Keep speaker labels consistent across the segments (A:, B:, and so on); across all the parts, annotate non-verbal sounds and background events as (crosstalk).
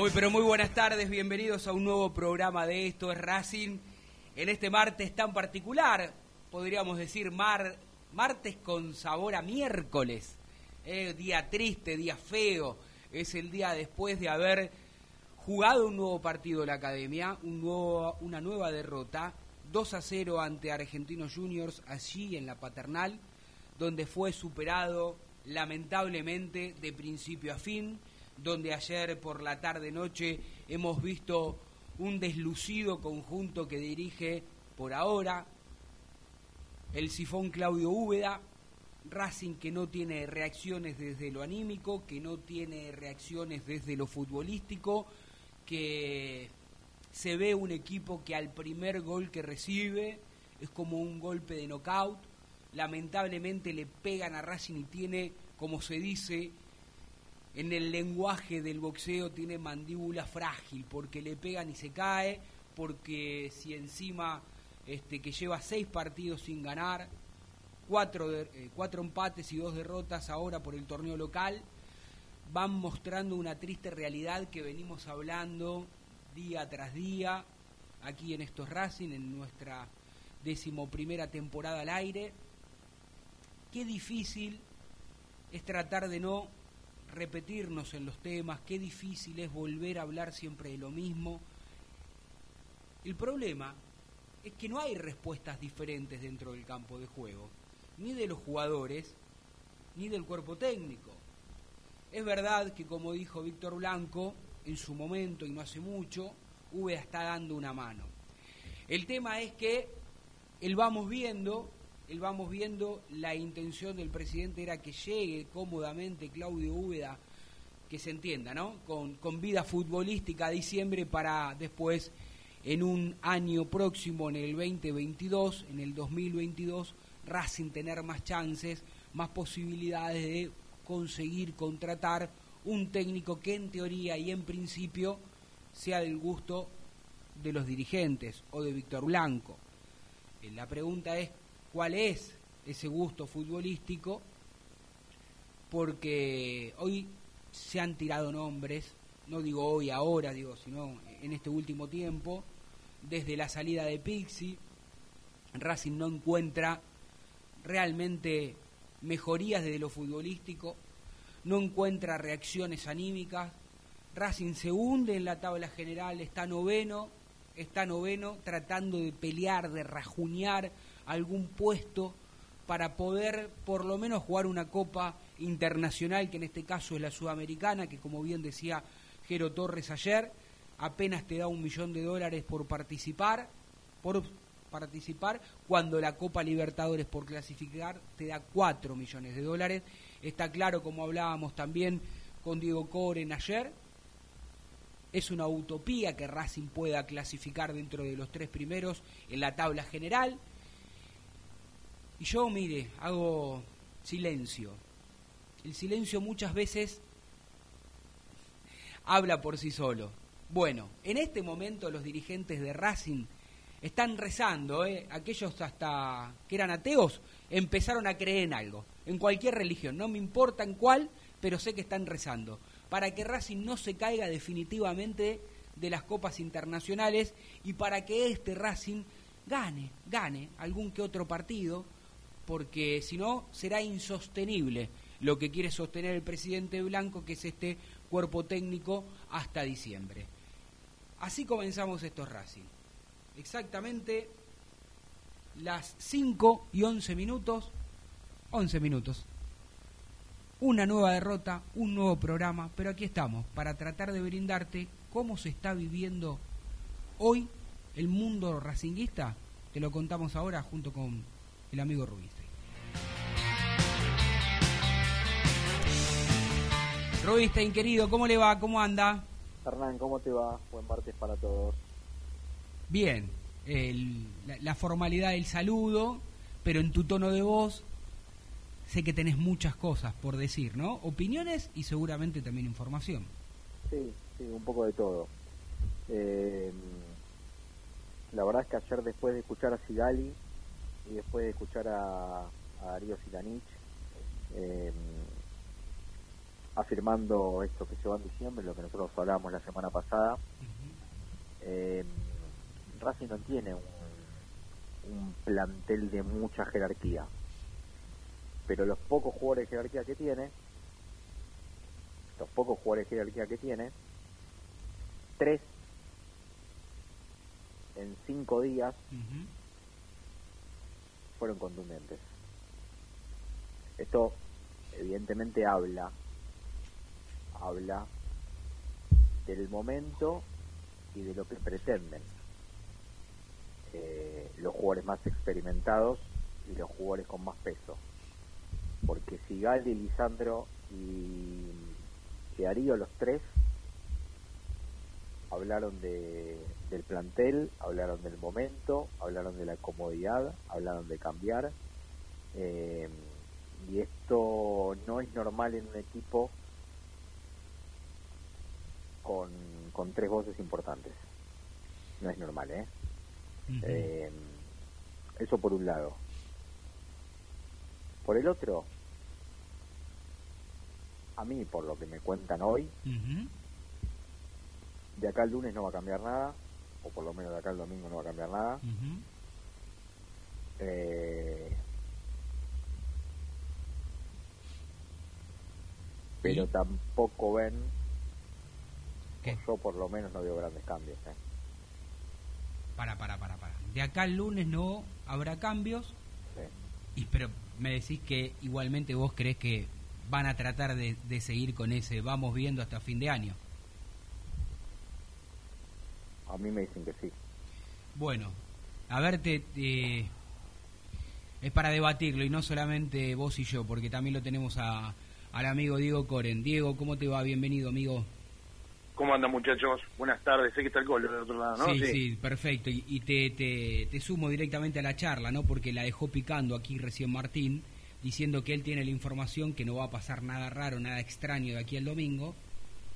A: Muy pero muy buenas tardes, bienvenidos a un nuevo programa de Esto es Racing. En este martes tan particular, podríamos decir mar, martes con sabor a miércoles. Eh, día triste, día feo. Es el día después de haber jugado un nuevo partido la academia, un nuevo, una nueva derrota, 2 a 0 ante Argentinos Juniors allí en la paternal, donde fue superado lamentablemente de principio a fin, donde ayer por la tarde noche hemos visto un deslucido conjunto que dirige por ahora el sifón Claudio Úbeda, Racing que no tiene reacciones desde lo anímico, que no tiene reacciones desde lo futbolístico, que se ve un equipo que al primer gol que recibe es como un golpe de knockout, lamentablemente le pegan a Racing y tiene, como se dice en el lenguaje del boxeo, tiene mandíbula frágil, porque le pegan y se cae, porque si encima este, que lleva seis partidos sin ganar, cuatro, de- eh, cuatro empates y dos derrotas ahora por el torneo local, van mostrando una triste realidad que venimos hablando día tras día aquí en estos Racing, en nuestra decimoprimera temporada al aire. Qué difícil es tratar de no repetirnos en los temas, qué difícil es volver a hablar siempre de lo mismo. El problema es que no hay respuestas diferentes dentro del campo de juego, ni de los jugadores, ni del cuerpo técnico. Es verdad que, como dijo Víctor Blanco, en su momento y no hace mucho, V está dando una mano. El tema es que él vamos viendo, vamos viendo, la intención del presidente era que llegue cómodamente Claudio Úbeda, que se entienda, ¿no? Con, con vida futbolística a diciembre para después, en un año próximo, en el 2022, en el 2022, Racing tener más chances, más posibilidades de conseguir contratar un técnico que en teoría y en principio sea del gusto de los dirigentes o de Víctor Blanco. Eh, La pregunta es, ¿cuál es ese gusto futbolístico, porque hoy se han tirado nombres, no digo hoy, ahora, digo, sino en este último tiempo, desde la salida de Pixi, Racing no encuentra realmente mejorías desde lo futbolístico, no encuentra reacciones anímicas, Racing se hunde en la tabla general, está noveno, está noveno tratando de pelear, de rajuñar algún puesto para poder por lo menos jugar una copa internacional, que en este caso es la sudamericana, que como bien decía Jero Torres ayer, apenas te da un millón de dólares por participar, por participar, cuando la Copa Libertadores por clasificar te da cuatro millones de dólares. Está claro, como hablábamos también con Diego Coren ayer, es una utopía que Racing pueda clasificar dentro de los tres primeros en la tabla general. Y yo, mire, hago silencio. El silencio muchas veces habla por sí solo. Bueno, en este momento los dirigentes de Racing están rezando, ¿eh? aquellos hasta que eran ateos empezaron a creer en algo, en cualquier religión, no me importa en cuál, pero sé que están rezando, para que Racing no se caiga definitivamente de las copas internacionales y para que este Racing gane, gane algún que otro partido, porque si no será insostenible lo que quiere sostener el presidente Blanco, que es este cuerpo técnico hasta diciembre. Así comenzamos estos Racing. Exactamente las 5 y 11 minutos, 11 minutos. Una nueva derrota, un nuevo programa, pero aquí estamos para tratar de brindarte cómo se está viviendo hoy el mundo racinguista. Te lo contamos ahora junto con el amigo Rubinstein. Rubinstein, querido, ¿cómo le va? ¿Cómo anda?
B: Hernán, ¿cómo te va? Buen martes para todos.
A: Bien, el- la, la formalidad del saludo, pero en tu tono de voz sé que tenés muchas cosas por decir, ¿no? Opiniones y seguramente también información.
B: Sí, sí, un poco de todo. Eh, la verdad es que ayer después de escuchar a Sigali y después de escuchar a, a Darío Silanich eh, afirmando esto que se va en diciembre, lo que nosotros hablábamos la semana pasada, eh, Racing no tiene un, plantel de mucha jerarquía, pero los pocos jugadores de jerarquía que tiene, los pocos jugadores de jerarquía que tiene, tres en cinco días. Fueron contundentes. Esto evidentemente habla, habla del momento y de lo que pretenden eh, los jugadores más experimentados y los jugadores con más peso. Porque si Galdi, Lisandro y, y Darío, los tres, hablaron de, del plantel, hablaron del momento, hablaron de la comodidad, hablaron de cambiar. eh, y esto no es normal en un equipo con, con tres voces importantes. No es normal, ¿eh? Eh, eso por un lado. Por el otro, a mí, por lo que me cuentan hoy, de acá al lunes no va a cambiar nada, o por lo menos de acá al domingo no va a cambiar nada. Eh, pero tampoco ven,
A: ¿Qué?
B: yo por lo menos no veo grandes cambios. ¿eh?
A: Para, para, para, para. De acá al lunes no habrá cambios,
B: Sí.
A: y, pero me decís que igualmente vos crees que van a tratar de, de seguir con ese vamos viendo hasta fin de año.
B: A mí me dicen que sí.
A: Bueno, a ver, te, te- es para debatirlo y no solamente vos y yo, porque también lo tenemos a, al amigo Diego Coren. Diego, ¿cómo te va? Bienvenido, amigo.
C: ¿Cómo andan muchachos? Buenas tardes, sé que está el gol del otro lado, ¿no?
A: sí, sí, perfecto. Y, y te, te, te sumo directamente a la charla, ¿no? Porque la dejó picando aquí recién Martín, diciendo que él tiene la información que no va a pasar nada raro, nada extraño de aquí al domingo.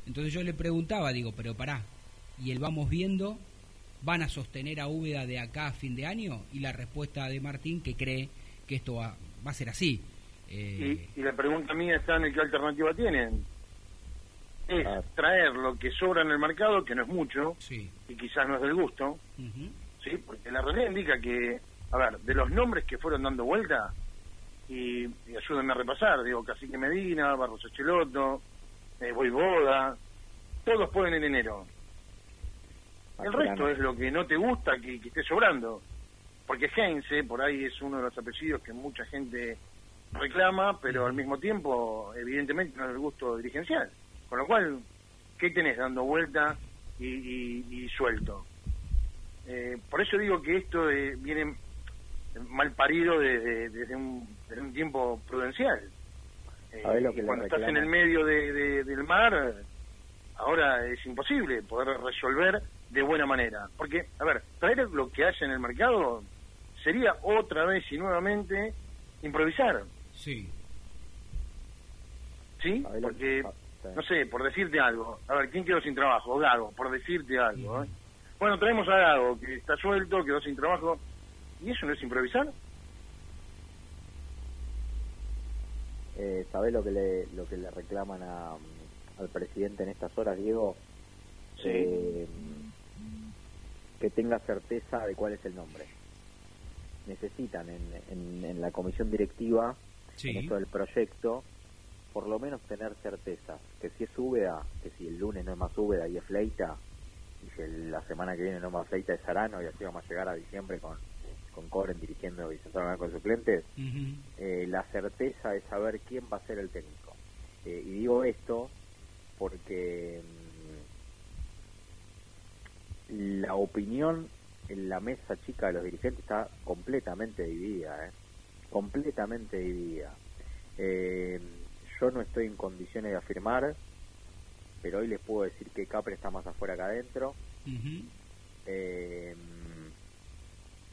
A: Entonces yo le preguntaba, digo, pero pará, ¿y el vamos viendo? ¿Van a sostener a Úbeda de acá a fin de año? Y la respuesta de Martín que cree que esto va, va a ser así.
C: Eh, y, la pregunta mía está en qué alternativa tienen. Es ah. traer lo que sobra en el mercado, que no es mucho, y quizás no es del gusto, ¿sí? porque la realidad indica que, a ver, de los nombres que fueron dando vuelta, y, ayúdenme a repasar, digo, Cacique Medina, Barros Echeloto, eh, todos pueden en enero. El resto es lo que no te gusta que, que esté sobrando. Porque Heinze, por ahí es uno de los apellidos que mucha gente reclama, pero al mismo tiempo, evidentemente, no es el gusto dirigencial. Con lo cual, ¿qué tenés dando vuelta y, suelto? Eh, por eso digo que esto viene mal parido desde, un, tiempo prudencial. Eh, cuando estás en el medio del mar, ahora es imposible poder resolver de buena manera. Porque, a ver, traer lo que hay en el mercado sería otra vez y nuevamente improvisar.
A: Sí.
C: ¿Sí? Porque, no sé, por decirte algo. A ver, ¿quién quedó sin trabajo? Gago, por decirte algo. ¿eh? Bueno, traemos a Gago, que está suelto, quedó sin trabajo. ¿Y eso no es improvisar?
B: Eh, ¿Sabés lo que le, lo que le reclaman a, al presidente en estas horas, Diego?
C: Sí. Eh,
B: que tenga certeza de cuál es el nombre. Necesitan en, en, la comisión directiva, en esto del proyecto, por lo menos tener certeza que si es Úbeda, que si el lunes no es más Úbeda y es Fleita, y si la semana que viene no es más Fleita es Sarano, y así vamos a llegar a diciembre con, con Coren dirigiendo y se con suplentes, eh, la certeza de saber quién va a ser el técnico. Eh, y digo esto porque la opinión en la mesa chica de los dirigentes está completamente dividida, ¿eh? completamente dividida. Eh, yo no estoy en condiciones de afirmar, pero hoy les puedo decir que Capre está más afuera que adentro. Eh,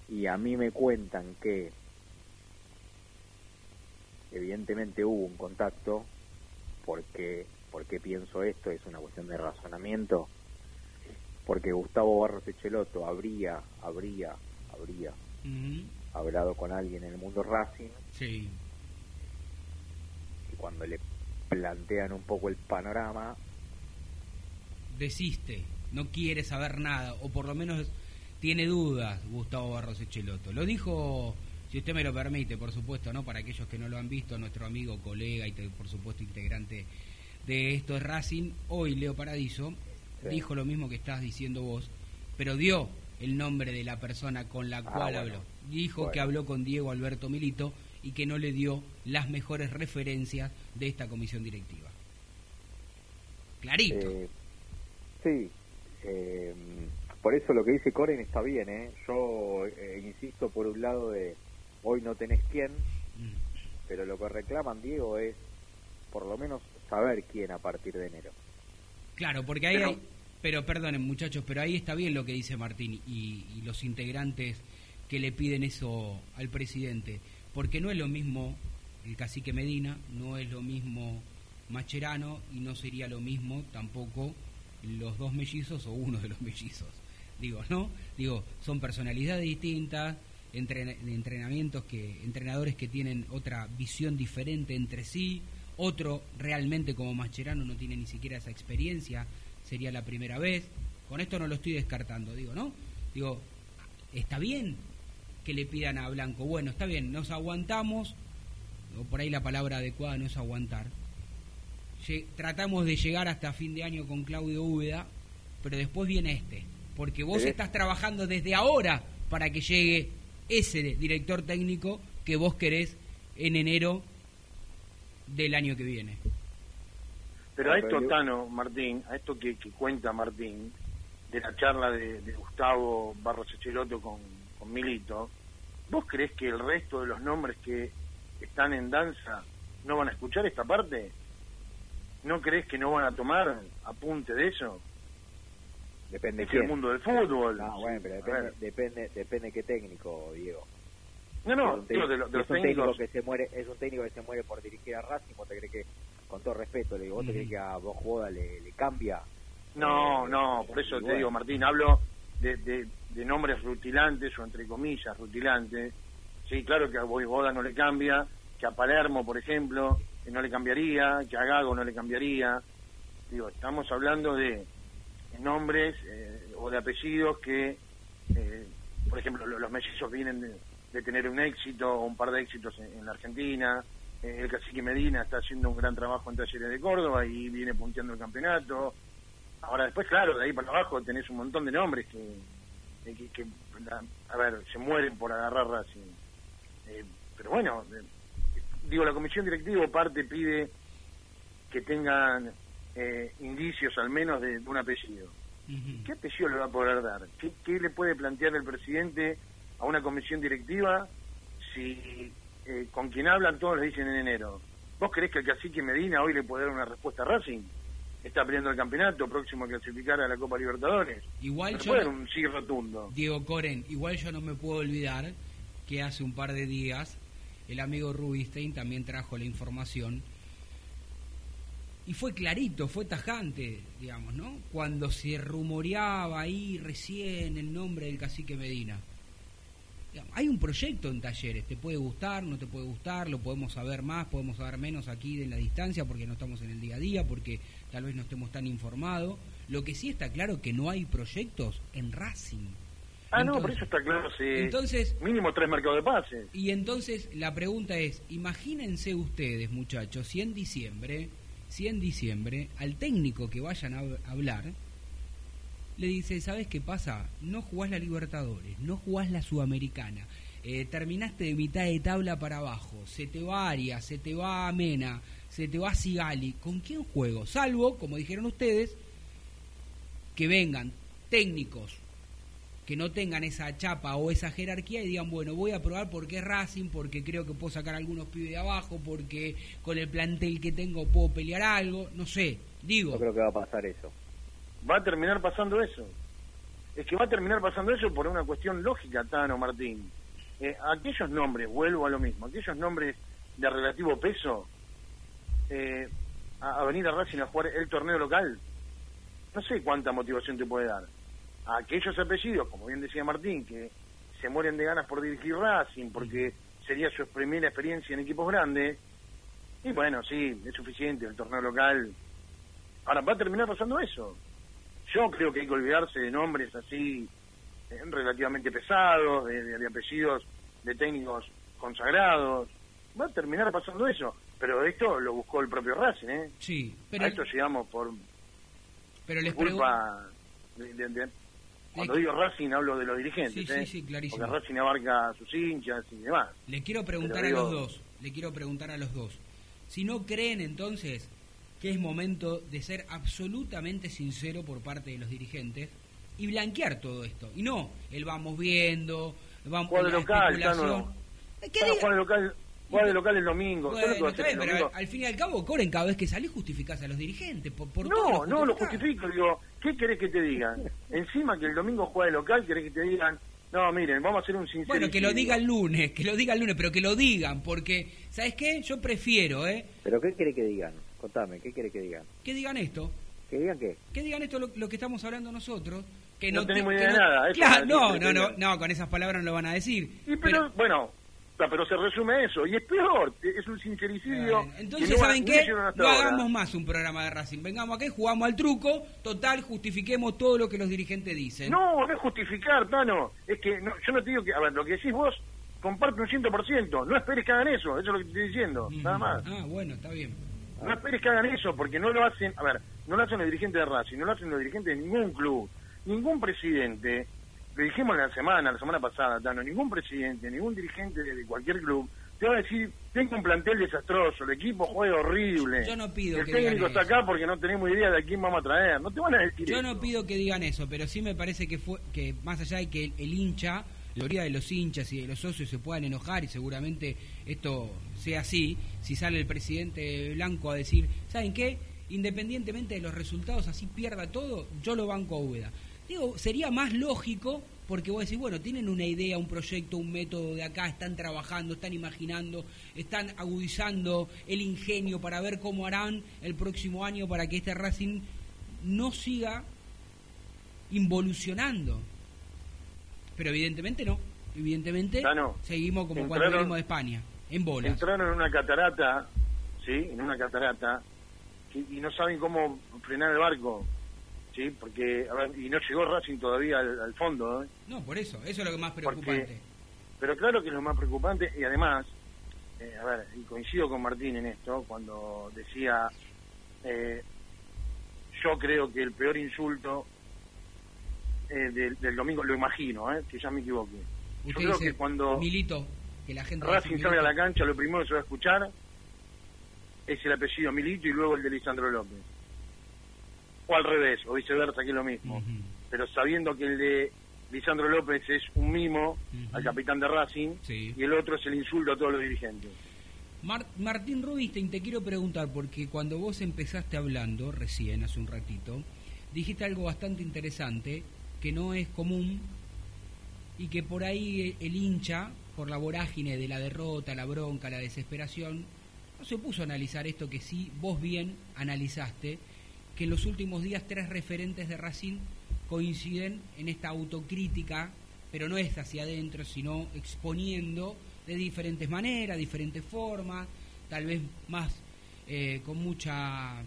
B: y a mí me cuentan que evidentemente hubo un contacto, porque, porque pienso esto, es una cuestión de razonamiento porque Gustavo Barros Echeloto habría, habría, habría hablado con alguien en el mundo Racing.
A: Sí.
B: Y cuando le plantean un poco el panorama...
A: Desiste, no quiere saber nada, o por lo menos tiene dudas Gustavo Barros Echeloto. Lo dijo, si usted me lo permite, por supuesto, ¿no? Para aquellos que no lo han visto, nuestro amigo, colega y por supuesto integrante de esto es Racing, hoy Leo Paradiso dijo lo mismo que estás diciendo vos, pero dio el nombre de la persona con la ah, cual habló. Dijo que habló con Diego Alberto Milito y que no le dio las mejores referencias de esta comisión directiva. Clarito.
B: Eh, sí, eh, por eso lo que dice Coren está bien, ¿eh? Yo eh, insisto por un lado de hoy no tenés quién, mm. pero lo que reclaman Diego es por lo menos saber quién a partir de enero.
A: Claro, porque ahí hay... Pero perdonen muchachos, pero ahí está bien lo que dice Martín y, los integrantes que le piden eso al presidente. Porque no es lo mismo el cacique Medina, no es lo mismo Macherano y no sería lo mismo tampoco los dos mellizos o uno de los (laughs) mellizos. Digo, ¿no? Digo, son personalidades distintas, entrenamientos que, entrenadores que tienen otra visión diferente entre sí, otro realmente como Mascherano no tiene ni siquiera esa experiencia, sería la primera vez. Con esto no lo estoy descartando, digo, ¿no? Digo, está bien que le pidan a Blanco, bueno, está bien, nos aguantamos, o por ahí la palabra adecuada no es aguantar. Tratamos de llegar hasta fin de año con Claudio Úbeda, pero después viene este, porque vos estás trabajando desde ahora para que llegue ese director técnico que vos querés en enero del año que viene.
C: Pero a esto, Tano, Martín, a esto que, cuenta Martín, de la charla de, Gustavo Barros Echeloto con, con Milito, ¿vos crees que el resto de los nombres que están en danza no van a escuchar esta parte? ¿No crees que no van a tomar apunte de eso?
B: Depende
C: de el mundo del fútbol.
B: No, bueno, pero depende, depende, depende qué técnico, Diego.
C: No, no, de, los técnicos...
B: que se muere, es un técnico que se muere por dirigir a Racing, ¿vos te crees que, con todo respeto, le digo, ¿vos te crees que a vos Joda le, le cambia?
C: No, eh, no, por eso te digo, Martín, hablo de, de, nombres rutilantes o entre comillas rutilantes. Sí, claro que a Boda no le cambia, que a Palermo, por ejemplo, no le cambiaría, que a Gago no le cambiaría. Digo, estamos hablando de nombres eh, o de apellidos que, eh, por ejemplo, los mellizos vienen de, tener un éxito o un par de éxitos en, la Argentina. Eh, el cacique Medina está haciendo un gran trabajo en Talleres de Córdoba y viene punteando el campeonato. Ahora después, claro, de ahí para abajo tenés un montón de nombres que, que, a ver, se mueren por agarrar Racing. pero bueno, digo, la comisión directiva parte pide que tengan eh, indicios al menos de, un apellido. ¿Qué apellido le va a poder dar? ¿Qué, le puede plantear el presidente a una comisión directiva si eh, con quien hablan todos le dicen en enero? ¿Vos crees que el cacique Medina hoy le puede dar una respuesta a Racing? Está peleando el campeonato, próximo a clasificar a la Copa Libertadores.
A: Igual
C: yo... un sí rotundo.
A: Diego Coren, igual yo no me puedo olvidar que hace un par de días el amigo Rubinstein también trajo la información y fue clarito, fue tajante, digamos, ¿no? Cuando se rumoreaba ahí recién el nombre del cacique Medina. Hay un proyecto en talleres, te puede gustar, no te puede gustar, lo podemos saber más, podemos saber menos aquí de la distancia porque no estamos en el día a día, porque tal vez no estemos tan informados. Lo que sí está claro que no hay proyectos en Racing.
C: Ah, no, por eso está claro, sí. Entonces, mínimo tres mercados de pases.
A: Y entonces la pregunta es, imagínense ustedes, muchachos, si en diciembre, si en diciembre al técnico que vayan a hablar le dice, ¿sabes qué pasa? No jugás la Libertadores, no jugás la Sudamericana, eh, terminaste de mitad de tabla para abajo, se te va Arias, se te va Mena, se te va Sigali, ¿con quién juego? Salvo, como dijeron ustedes, que vengan técnicos que no tengan esa chapa o esa jerarquía y digan, bueno, voy a probar porque es Racing, porque creo que puedo sacar algunos pibes de abajo, porque con el plantel que tengo puedo pelear algo, no sé, digo.
B: Yo creo que va a pasar eso.
C: Va a terminar pasando eso. Es que va a terminar pasando eso por una cuestión lógica, Tano Martín. Eh, aquellos nombres, vuelvo a lo mismo, aquellos nombres de relativo peso, eh, a, venir a Racing a jugar el torneo local, no sé cuánta motivación te puede dar a aquellos apellidos, como bien decía Martín, que se mueren de ganas por dirigir Racing, porque sería su primera experiencia en equipos grandes, y bueno, sí, es suficiente el torneo local. Ahora, va a terminar pasando eso. Yo creo que hay que olvidarse de nombres así eh, relativamente pesados, de, apellidos de técnicos consagrados. Va a terminar pasando eso. Pero esto lo buscó el propio Racing, ¿eh?
A: Sí,
C: pero... A esto llegamos por,
A: pero les
C: culpa de, cuando digo Racing hablo de los dirigentes,
A: sí,
C: ¿eh?
A: sí, sí, clarísimo.
C: Porque Racing abarca a sus hinchas y demás.
A: Le quiero preguntar a los dos, le quiero preguntar a los dos. Si no creen entonces que es momento de ser absolutamente sincero por parte de los dirigentes y blanquear todo esto. Y no, el vamos viendo, vamos
C: Juan la local, no. ¿Qué local Juega de local el domingo.
A: pero al fin y al cabo, Coren, cada vez que salís justificás a los dirigentes. Por,
C: no, no lo justifico. Digo, ¿qué querés que te digan? (laughs) Encima que el domingo juega de local, ¿querés que te digan? No, miren, vamos a hacer un sincero.
A: Bueno, que lo diga el lunes, que lo diga el lunes, pero que lo digan, porque, ¿sabes qué? Yo prefiero, ¿eh?
B: ¿Pero qué quiere que digan? Contame, ¿qué quiere que digan?
A: Que digan esto.
B: ¿Que digan qué?
A: Que digan esto lo, que estamos hablando nosotros. Que
C: no, tenemos idea de nada.
A: Claro, no, no, no, no, con esas palabras no lo van a decir.
C: pero, bueno, pero se resume eso. Y es peor, es un sincericidio.
A: entonces, ¿saben qué? No hagamos más un programa de Racing. Vengamos aquí, jugamos al truco, total, justifiquemos todo lo que los dirigentes dicen.
C: No, no es justificar, Tano. Es que yo no te digo que, a ver, lo que decís vos, comparte un ciento por ciento. No esperes que hagan eso, eso es lo que te estoy diciendo, nada más.
A: Ah, bueno, está bien.
C: No esperes que hagan eso, porque no lo hacen, a ver, no lo hacen los dirigentes de Racing, no lo hacen los dirigentes de ningún club. Ningún presidente lo dijimos la semana, la semana pasada, Tano, ningún presidente, ningún dirigente de cualquier club te va a decir, tengo un plantel desastroso, el equipo juega horrible.
A: Yo no pido
C: el
A: que
C: técnico
A: está
C: acá porque no tenemos idea de a quién vamos a traer. No te van a decir
A: Yo no pido que digan eso, pero sí me parece que fue que más allá de que el, hincha, la mayoría de los hinchas y de los socios se puedan enojar y seguramente esto sea así, si sale el presidente Blanco a decir, ¿saben qué? Independientemente de los resultados, así pierda todo, yo lo banco a Úbeda. Digo, sería más lógico porque vos decís, bueno, tienen una idea, un proyecto, un método de acá, están trabajando, están imaginando, están agudizando el ingenio para ver cómo harán el próximo año para que este Racing no siga involucionando. Pero evidentemente no, evidentemente seguimos como cuando venimos de España. En bolas.
C: Entraron en una catarata, ¿sí? En una catarata, y no saben cómo frenar el barco. ¿sí? Porque, a ver, y no llegó Racing todavía al, fondo, ¿eh?
A: No, por eso, eso es lo que más preocupante.
C: pero claro que es lo más preocupante, y además, eh, a ver, y coincido con Martín en esto, cuando decía, eh, yo creo que el peor insulto eh, del, domingo, lo imagino, ¿eh? que ya me equivoqué.
A: yo creo que cuando
C: Milito, que la gente Racing sale a la cancha, lo primero que se va a escuchar es el apellido Milito y luego el de Lisandro López o al revés, o viceversa, que es lo mismo. Pero sabiendo que el de Lisandro López es un mimo al capitán de Racing y el otro es el insulto a todos los dirigentes.
A: Martín Rubinstein, te quiero preguntar, porque cuando vos empezaste hablando recién, hace un ratito, dijiste algo bastante interesante, que no es común y que por ahí el hincha, por la vorágine de la derrota, la bronca, la desesperación, no se puso a analizar esto que sí vos bien analizaste que en los últimos días tres referentes de Racing coinciden en esta autocrítica, pero no es hacia adentro, sino exponiendo de diferentes maneras, diferentes formas, tal vez más eh, con mucha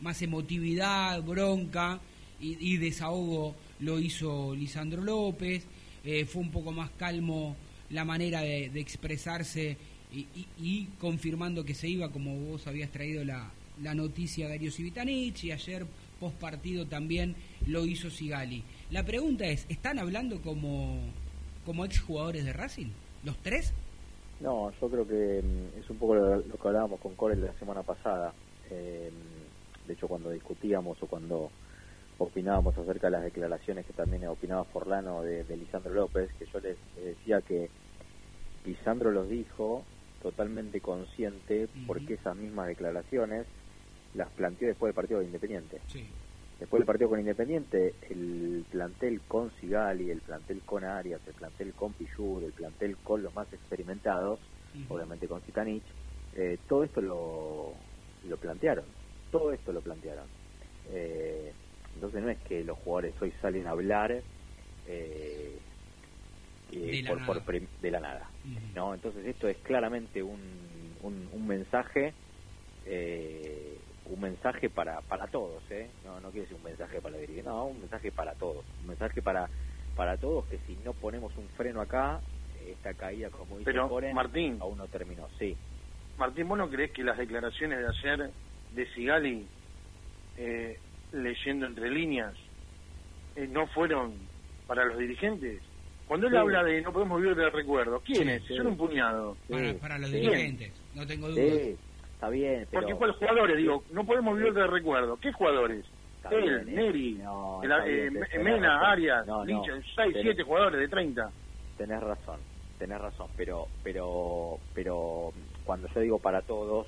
A: más emotividad, bronca y, desahogo lo hizo Lisandro López, eh, fue un poco más calmo la manera de, expresarse y, confirmando que se iba como vos habías traído la, la noticia Darío Civitanich y ayer post partido también lo hizo Sigali. La pregunta es, ¿están hablando como, como exjugadores de Racing? ¿Los tres?
B: No, yo creo que mm, es un poco lo, que hablábamos con Corel la semana pasada. Eh, de hecho, cuando discutíamos o cuando opinábamos acerca de las declaraciones que también opinaba Forlano de, Lisandro López, que yo les decía que Lisandro los dijo totalmente consciente porque esas mismas declaraciones las planteó después del partido de Independiente. Después del partido con Independiente, el plantel con Sigali, el plantel con Arias, el plantel con Pichur, el plantel con los más experimentados, obviamente con Zitanich, eh, todo esto lo, lo plantearon. Todo esto lo plantearon. Eh, entonces no es que los jugadores hoy salen a hablar eh, de, la por, de la nada. ¿no? Entonces esto es claramente un, un, un mensaje eh, un mensaje para para todos, ¿eh? No, no quiere decir un mensaje para dirigir, no, un mensaje para todos, un mensaje para para todos que si no ponemos un freno acá, esta caída, como dice
C: Pero, Martín,
B: aún no terminó, sí.
C: Martín, ¿vos no crees que las declaraciones de ayer de Sigali, eh, leyendo entre líneas, eh, no fueron para los dirigentes? Cuando él habla de no podemos vivir de recuerdos, ¿quiénes? Son un puñado.
A: Para, los dirigentes, no tengo dudas.
B: Está bien,
C: pero... Porque ¿cuáles jugadores? Digo, no podemos vivir de recuerdo. ¿Qué jugadores? Él, Neri, eh, Mena, Arias, no, 6, 7 jugadores de 30.
B: Tenés razón, tenés razón, pero, pero, pero cuando yo digo para todos,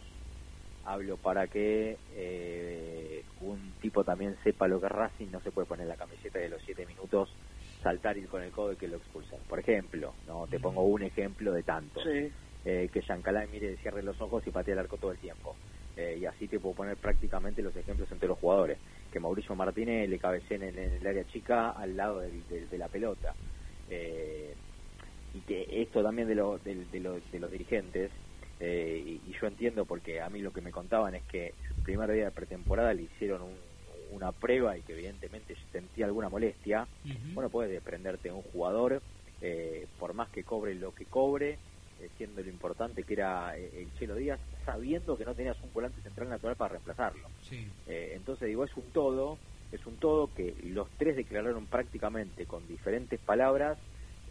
B: hablo para que eh, un tipo también sepa lo que es Racing, no se puede poner la camiseta de los 7 minutos, saltar y ir con el codo y que lo expulsan. Por ejemplo, no te pongo un ejemplo de tanto. Sí eh, que Yancalay mire, cierre los ojos y patee el arco todo el tiempo. Eh, y así te puedo poner prácticamente los ejemplos entre los jugadores. Que Mauricio Martínez le cabecee en el, área chica al lado de, la pelota. Eh, y que esto también de, de, los dirigentes, y, yo entiendo porque a mí lo que me contaban es que el primer día de pretemporada le hicieron una prueba y que evidentemente sentía alguna molestia. Bueno, puedes desprenderte de un jugador, por más que cobre lo que cobre, siendo lo importante que era eh, el Chelo Díaz, sabiendo que no tenías un volante central natural para reemplazarlo. Eh, entonces digo, es un todo, es un todo que los tres declararon prácticamente con diferentes palabras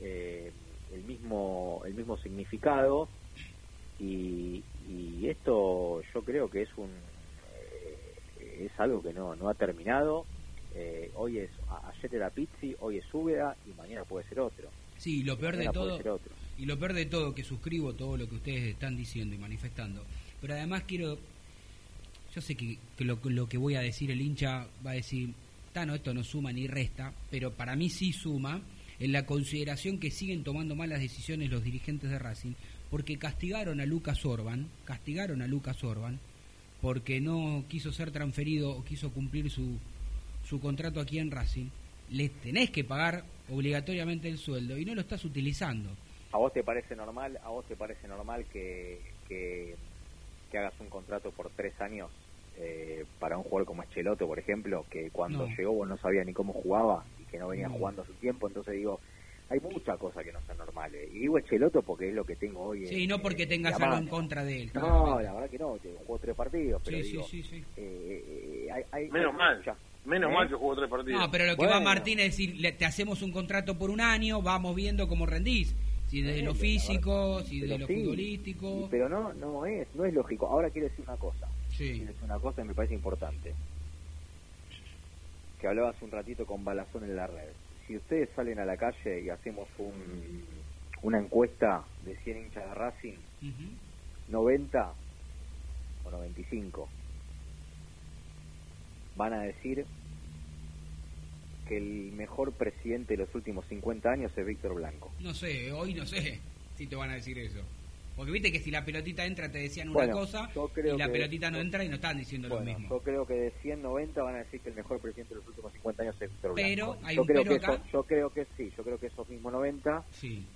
B: eh, el mismo el mismo significado y, y, esto yo creo que es un es algo que no, no ha terminado. hoy es ayer era Pizzi, hoy es Úbeda y mañana puede ser otro.
A: Sí, lo peor de todo y lo peor de todo, que suscribo todo lo que ustedes están diciendo y manifestando. Pero además quiero, yo sé que, lo, lo, que voy a decir el hincha va a decir, Tano, esto no suma ni resta, pero para mí sí suma en la consideración que siguen tomando malas decisiones los dirigentes de Racing, porque castigaron a Lucas Orban, castigaron a Lucas Orban, porque no quiso ser transferido o quiso cumplir su, su contrato aquí en Racing, les tenés que pagar obligatoriamente el sueldo y no lo estás utilizando.
B: ¿A vos te parece normal, a vos te parece normal que, que, hagas un contrato por tres años eh, para un jugador como Echeloto, por ejemplo, que cuando llegó vos no sabía ni cómo jugaba y que no venía jugando a su tiempo? Entonces digo, hay muchas cosas que no son normales. Y digo Echeloto porque es lo que tengo hoy.
A: Sí, no porque tengas algo en contra de él.
B: No, la verdad que no, jugó tres partidos, pero sí, sí, sí, eh,
C: hay, hay, Menos mal. Menos ¿Eh? mal que jugó tres partidos.
A: No, pero lo que va Martín es decir, te hacemos un contrato por un año, vamos viendo cómo rendís. Si de lo físico, si de lo futbolístico.
B: pero no, no es, no es lógico. Ahora quiero decir una cosa. Sí. Quiero decir una cosa que me parece importante. Que hablaba hace un ratito con Balazón en la red. Si ustedes salen a la calle y hacemos un, una encuesta de 100 hinchas de Racing, 90 o 95 van a decir que el mejor presidente de los últimos 50 años es Víctor Blanco.
A: No sé, hoy no sé si te van a decir eso. Porque viste que si la pelotita entra te decían una cosa y la pelotita no entra y no están diciendo lo mismo.
B: Yo creo que de 190 van a decir que el mejor presidente de los últimos 50 años es Víctor
A: Blanco.
B: Pero yo creo que yo creo que sí, yo creo que esos mismos 90 sí.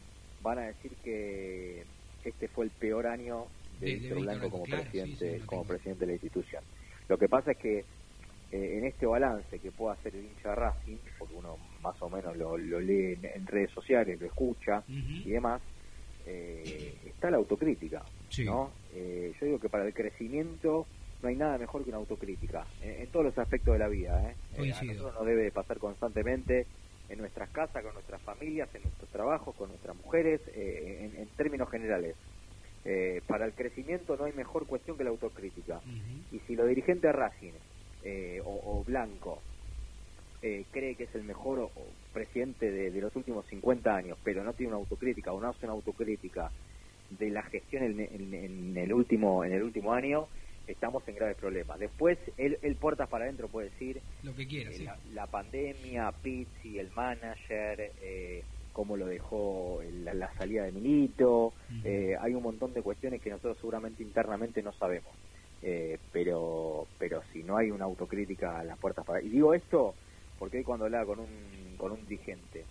B: van a decir que este fue el peor año de, Víctor Blanco como presidente como presidente de la institución. Lo que pasa es que eh, en este balance que pueda hacer el hincha Racing, porque uno más o menos lo, lee en, redes sociales, lo escucha y demás, eh, está la autocrítica. ¿no? Eh, yo digo que para el crecimiento no hay nada mejor que una autocrítica, en, todos los aspectos de la vida. ¿eh? a nosotros nos debe pasar constantemente en nuestras casas, con nuestras familias, en nuestros trabajos, con nuestras mujeres, en, en, términos generales. para el crecimiento no hay mejor cuestión que la autocrítica. Y si los dirigentes de Racing eh, o, Blanco eh, cree que es el mejor presidente de, los últimos 50 años, pero no tiene una autocrítica o no hace una autocrítica de la gestión en, el último en el último año, estamos en graves problemas. Después, él, él puertas para adentro puede decir
A: lo que quiera,
B: eh, la, pandemia, Pizzi, el manager, eh, cómo lo dejó la, salida de Milito, hay un montón de cuestiones que nosotros seguramente internamente no sabemos. Eh, pero pero si no hay una autocrítica a las puertas para y digo esto porque hoy cuando hablaba con un con un dirigente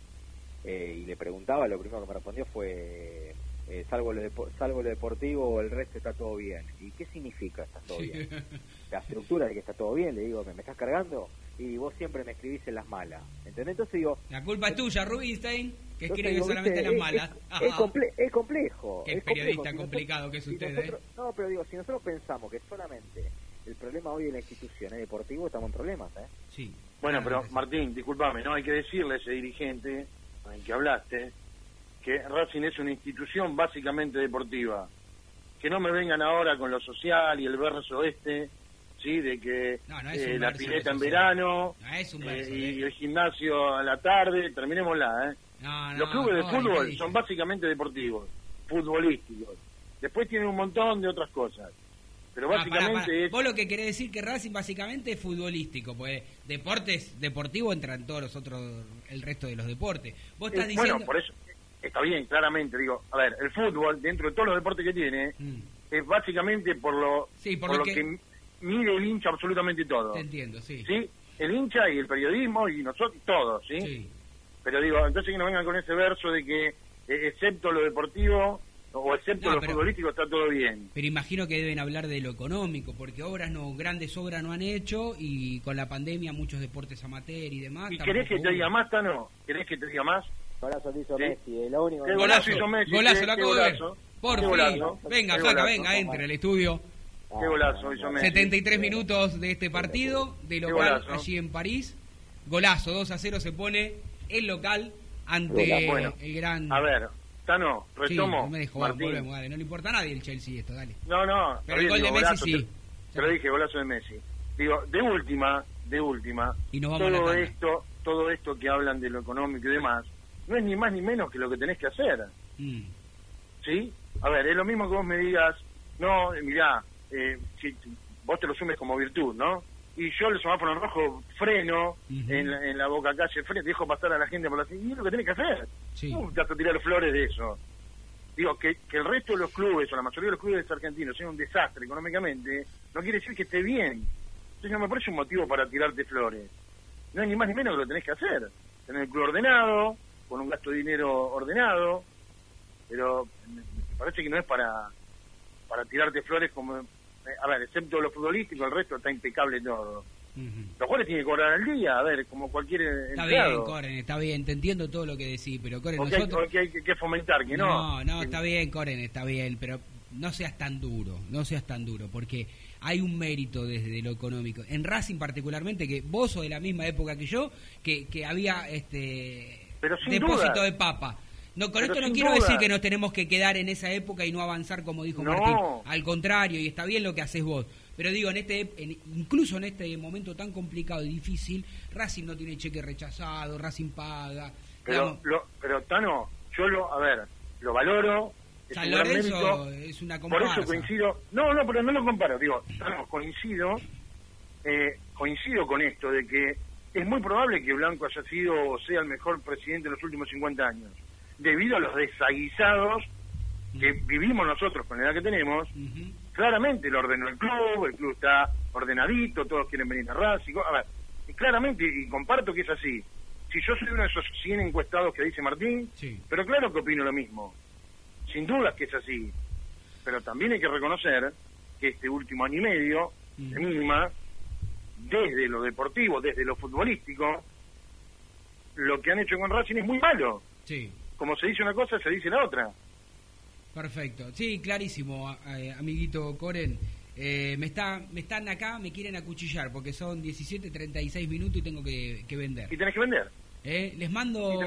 B: eh, y le preguntaba lo primero que me respondió fue eh, salvo lo salvo lo deportivo el resto está todo bien y qué significa está todo bien (laughs) la estructura de que está todo bien le digo me, me estás cargando y vos siempre me escribís en las malas ¿entendés? entonces digo
A: la culpa es tuya Rubinstein que escribe solamente las malas.
B: Es, es, complejo.
A: Qué periodista complicado que es usted, ¿eh?
B: No, pero digo, si nosotros pensamos que solamente el problema hoy de la institución es deportivo, estamos en problemas, ¿eh?
A: Sí.
C: Bueno, pero Martín, discúlpame, ¿no? Hay que decirle a ese dirigente en que hablaste que Racing es una institución básicamente deportiva. Que no me vengan ahora con lo social y el verso este, ¿sí? De que eh, la pileta en verano eh, y el gimnasio a la tarde, terminémosla, ¿eh? Los clubes de fútbol son básicamente deportivos, futbolísticos. Después tienen un montón de otras cosas. Pero básicamente
A: Vos lo que querés decir que Racing básicamente es futbolístico, pues deportes deportivo entran todos los otros, el resto de los deportes. Vos estás diciendo...
C: Bueno, por eso está bien, claramente. Digo, a ver, el fútbol, dentro de todos los deportes que tiene, mm. es básicamente por lo, por, lo que... mide el hincha absolutamente todo.
A: Te entiendo, sí.
C: ¿Sí? El hincha y el periodismo y nosotros, todos, ¿sí? Sí pero digo, entonces que no vengan con ese verso de que, eh, excepto lo deportivo, o excepto lo futbolístico, está todo bien.
A: Pero imagino que deben hablar de lo económico, porque obras no, grandes obras no han hecho, y con la pandemia muchos deportes amateur y demás.
C: ¿Y querés que te diga más, Tano? ¿Querés que te diga más?
B: Golazo hizo Messi, lo único
C: ¿Qué golazo hizo Messi?
A: Golazo, la acabo de ver. Por fin. Venga, acá, venga, entre el estudio.
C: Qué golazo hizo Messi.
A: 73 minutos de este partido, de local allí en París. Golazo, 2 a 0 se pone el local ante el gran...
C: A ver, Tano, retomo.
A: no me dejó, volvemos, dale. No le importa a nadie el Chelsea esto, dale.
C: No, no.
A: Pero el gol de Messi sí.
C: Te, lo dije, golazo de Messi. Digo, de última, de última,
A: y
C: todo esto, todo esto que hablan de lo económico y demás, no es ni más ni menos que lo que tenés que hacer. Mm. ¿Sí? A ver, es lo mismo que vos me digas, no, mirá, eh, si vos te lo sumes como virtud, ¿no? Y yo el semáforo en rojo freno en, la, boca calle, freno, dejo pasar a la gente por la y es lo que tenés que hacer. Sí. No te tirar flores de eso. Digo, que, que el resto de los clubes, o la mayoría de los clubes argentinos, sean un desastre económicamente, no quiere decir que esté bien. Entonces no me parece un motivo para tirarte flores. No hay ni más ni menos que lo tenés que hacer. Tener el club ordenado, con un gasto de dinero ordenado, pero me parece que no es para para tirarte flores como a ver excepto lo futbolístico el resto está impecable todo. Los jugadores tienen que cobrar al día a ver como cualquier
A: está bien Coren está bien te entiendo todo lo que decís pero Coren nosotros
C: hay, hay, que fomentar que no.
A: No no está bien Coren está bien pero no seas tan duro no seas tan duro porque hay un mérito desde lo económico. En Racing particularmente, que vos sos de la misma época que yo, que, que había este depósito de papa. No, con esto no quiero decir que nos tenemos que quedar en esa época y no avanzar como dijo Martín. Al contrario, y está bien lo que haces vos. Pero digo, en este, incluso en este momento tan complicado y difícil, Racing no tiene cheque rechazado, Racing paga.
C: Pero, lo, pero Tano, yo lo, a ver, lo valoro,
A: San Lorenzo es una
C: comparsa. Por eso coincido, no, no, pero no lo comparo, digo, coincido, eh, coincido con esto de que es muy probable que Blanco haya sido o sea el mejor presidente de los últimos 50 años, debido a los desaguisados que vivimos nosotros con la edad que tenemos. Claramente lo ordenó el club, el club está ordenadito, todos quieren venir a Racing. A ver, claramente, y comparto que es así. Si yo soy uno de esos 100 encuestados que dice Martín, pero claro que opino lo mismo sin duda que es así. Pero también hay que reconocer que este último año y medio, de mínima, desde lo deportivo, desde lo futbolístico, lo que han hecho con Racing es muy malo.
A: Sí.
C: Como se dice una cosa, se dice la otra.
A: Perfecto. Sí, clarísimo, eh, amiguito Coren. Eh, me, está, me están acá, me quieren acuchillar porque son 17.36 minutos y tengo que, vender.
C: ¿Y tenés que vender?
A: Eh, les mando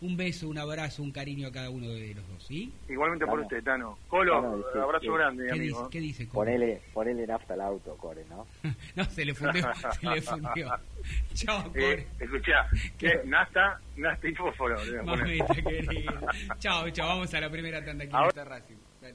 A: un beso, un abrazo, un cariño a cada uno de los dos, ¿sí?
C: Igualmente por usted, Tano. Colo, abrazo grande,
A: ¿qué
C: amigo.
A: Dice, ¿Qué dice
B: Colo? Ponele, ponele nafta al auto, Core, ¿no? (laughs)
A: no, se le fundió, (laughs) se le fundió. Chao, eh, Core.
C: Eh, escuchá, ¿qué? Nafta, nafta y fósforo.
A: Mamita querida. chao, chao, vamos a la primera tanda aquí en Racing. Dale.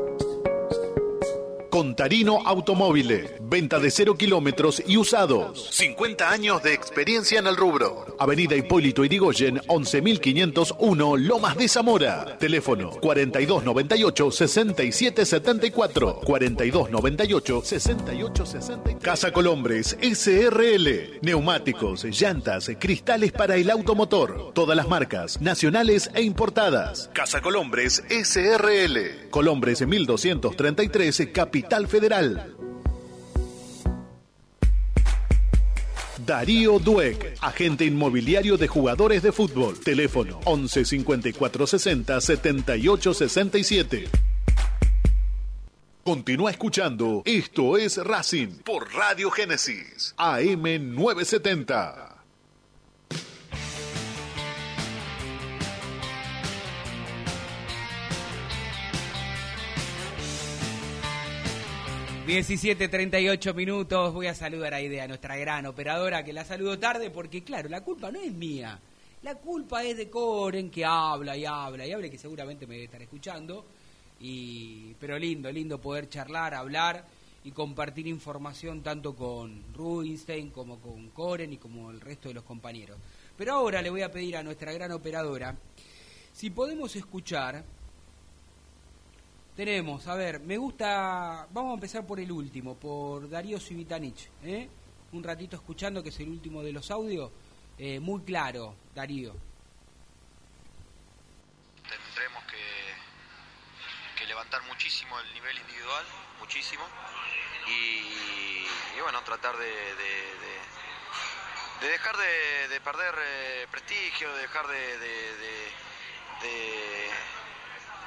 D: Contarino Automóviles. Venta de cero kilómetros y usados. 50 años de experiencia en el rubro. Avenida Hipólito Irigoyen, 11501, Lomas de Zamora. Teléfono 4298-6774. 4298-6864. Casa Colombres SRL. Neumáticos, llantas, cristales para el automotor. Todas las marcas, nacionales e importadas. Casa Colombres SRL. Colombres 1233, Capital Capital Federal. Darío Dueck, agente inmobiliario de jugadores de fútbol. Teléfono 11 54 60 78 67. Continúa escuchando. Esto es Racing por Radio Génesis AM 970.
A: 17.38 minutos, voy a saludar a Idea, nuestra gran operadora, que la saludo tarde porque, claro, la culpa no es mía. La culpa es de Coren, que habla y habla y habla, que seguramente me debe estar escuchando. Y, pero lindo, lindo poder charlar, hablar y compartir información tanto con Rubinstein como con Coren y como el resto de los compañeros. Pero ahora le voy a pedir a nuestra gran operadora si podemos escuchar tenemos, a ver, me gusta, vamos a empezar por el último, por Darío Civitanich, ¿eh? Un ratito escuchando, que es el último de los audios, eh, muy claro, Darío.
E: Tendremos que, levantar muchísimo el nivel individual, muchísimo, y, bueno, tratar de, de, dejar de, perder eh, prestigio, de dejar de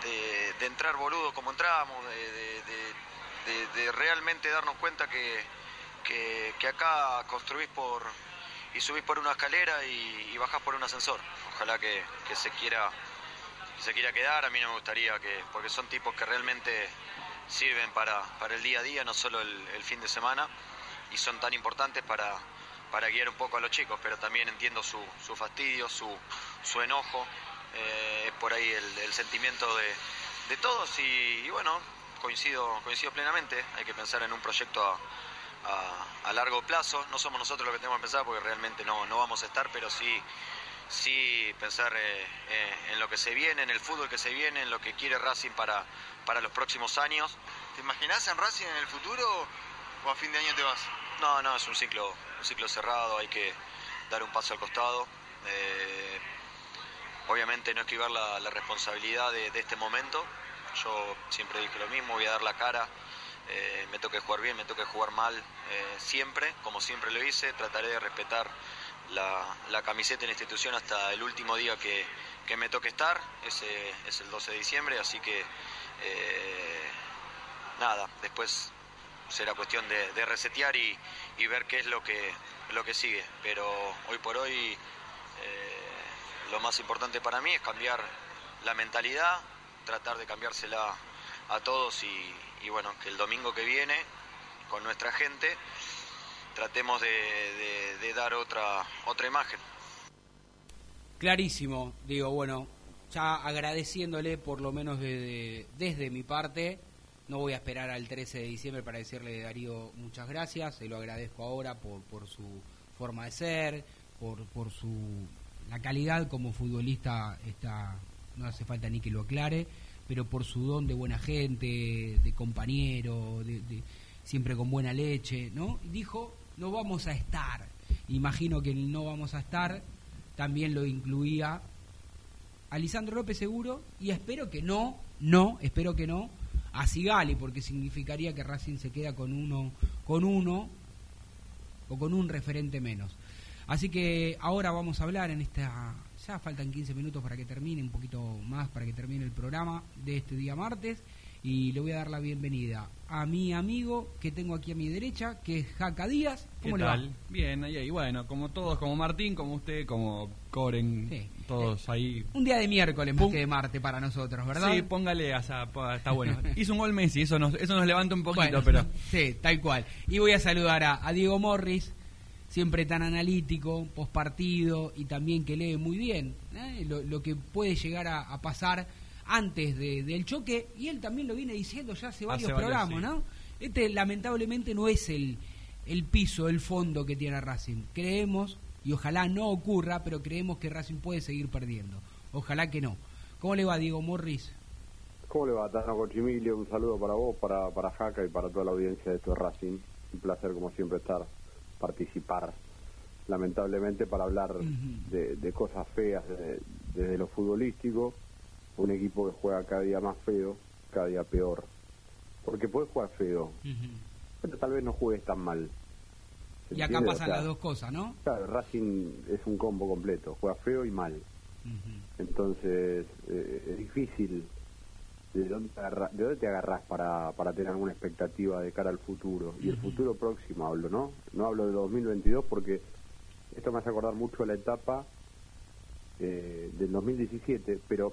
E: de, entrar boludo como entramos, de, realmente darnos cuenta que, que, acá construís por y subís por una escalera y, bajás por un ascensor. Ojalá que, se quiera se quiera quedar, a mí no me gustaría que, porque son tipos que realmente sirven para, para el día a día, no solo el, fin de semana, y son tan importantes para, para guiar un poco a los chicos, pero también entiendo su, su fastidio, su, su enojo, eh, es por ahí el, sentimiento de, de todos y, bueno, coincido, coincido plenamente, hay que pensar en un proyecto a, a, largo plazo, no somos nosotros los que tenemos que pensar porque realmente no, no vamos a estar, pero sí sí pensar eh, eh, en lo que se viene, en el fútbol que se viene, en lo que quiere Racing para, para los próximos años.
F: ¿Te imaginas en Racing en el futuro o a fin de año te vas?
E: No, no, es un ciclo, un ciclo cerrado, hay que dar un paso al costado. Eh, obviamente no esquivar la, la responsabilidad de, este momento. Yo siempre dije lo mismo, voy a dar la cara. me toque jugar bien, me toque jugar mal, siempre, como siempre lo hice, trataré de respetar la, camiseta en la institución hasta el último día que, me toque estar, ese es el 12 de diciembre, así que eh, nada, después será cuestión de, resetear y, ver qué es lo que, lo que sigue, pero hoy por hoy eh, lo más importante para mí es cambiar la mentalidad, tratar de cambiársela a todos y, bueno, que el domingo que viene con nuestra gente tratemos de, dar otra, otra imagen.
A: Clarísimo, digo, bueno, ya agradeciéndole por lo menos desde mi parte, no voy a esperar al 13 de diciembre para decirle Darío muchas gracias, se lo agradezco ahora por, por su forma de ser, por, por su la calidad como futbolista está no hace falta ni que lo aclare, pero por su don de buena gente, de compañero, de, siempre con buena leche, ¿no? Dijo no vamos a estar. Imagino que el no vamos a estar también lo incluía a Lisandro López seguro y espero que no, no, espero que no, a Sigali, porque significaría que Racing se queda con uno, con uno o con un referente menos. Así que ahora vamos a hablar en esta, ya faltan 15 minutos para que termine, un poquito más para que termine el programa de este día martes y le voy a dar la bienvenida a mi amigo que tengo aquí a mi derecha, que es Jaca Díaz.
G: ¿Cómo le tal? Bien, ahí, ahí, bueno, como todos, como Martín, como usted, como Coren, todos ahí.
A: Un día de miércoles más que de Marte para nosotros, ¿verdad?
G: Sí, póngale, o sea, está bueno. (laughs) Hizo un gol Messi, eso nos, eso nos levanta un poquito, pero...
A: Sí, tal cual. Y voy a saludar a, Diego Morris, siempre tan analítico, post partido y también que lee muy bien ¿eh? lo, que puede llegar a pasar antes de, del choque, y él también lo viene diciendo ya hace varios programas, ¿no? Este lamentablemente no es el, el piso, el fondo que tiene Racing. Creemos, y ojalá no ocurra, pero creemos que Racing puede seguir perdiendo. Ojalá que no. ¿Cómo le va Diego Morris?
H: ¿Cómo le va, Tano Cochimilio? Un saludo para vos, para, para Jaca y para toda la audiencia de esto de Racing. Un placer, como siempre, estar, participar. Lamentablemente, para hablar de, cosas feas desde lo futbolístico un equipo que juega cada día más feo, cada día peor. Porque puede jugar feo, pero tal vez no juegues tan mal.
A: Y acá pasan las dos cosas, ¿no?
H: Claro, Racing es un combo completo, juega feo y mal. Entonces, eh, es difícil de dónde, te de dónde te agarrás para, para tener alguna expectativa de cara al futuro. Y el futuro próximo hablo, ¿no? No hablo de 2022 porque esto me hace acordar mucho a la etapa eh, del 2017, pero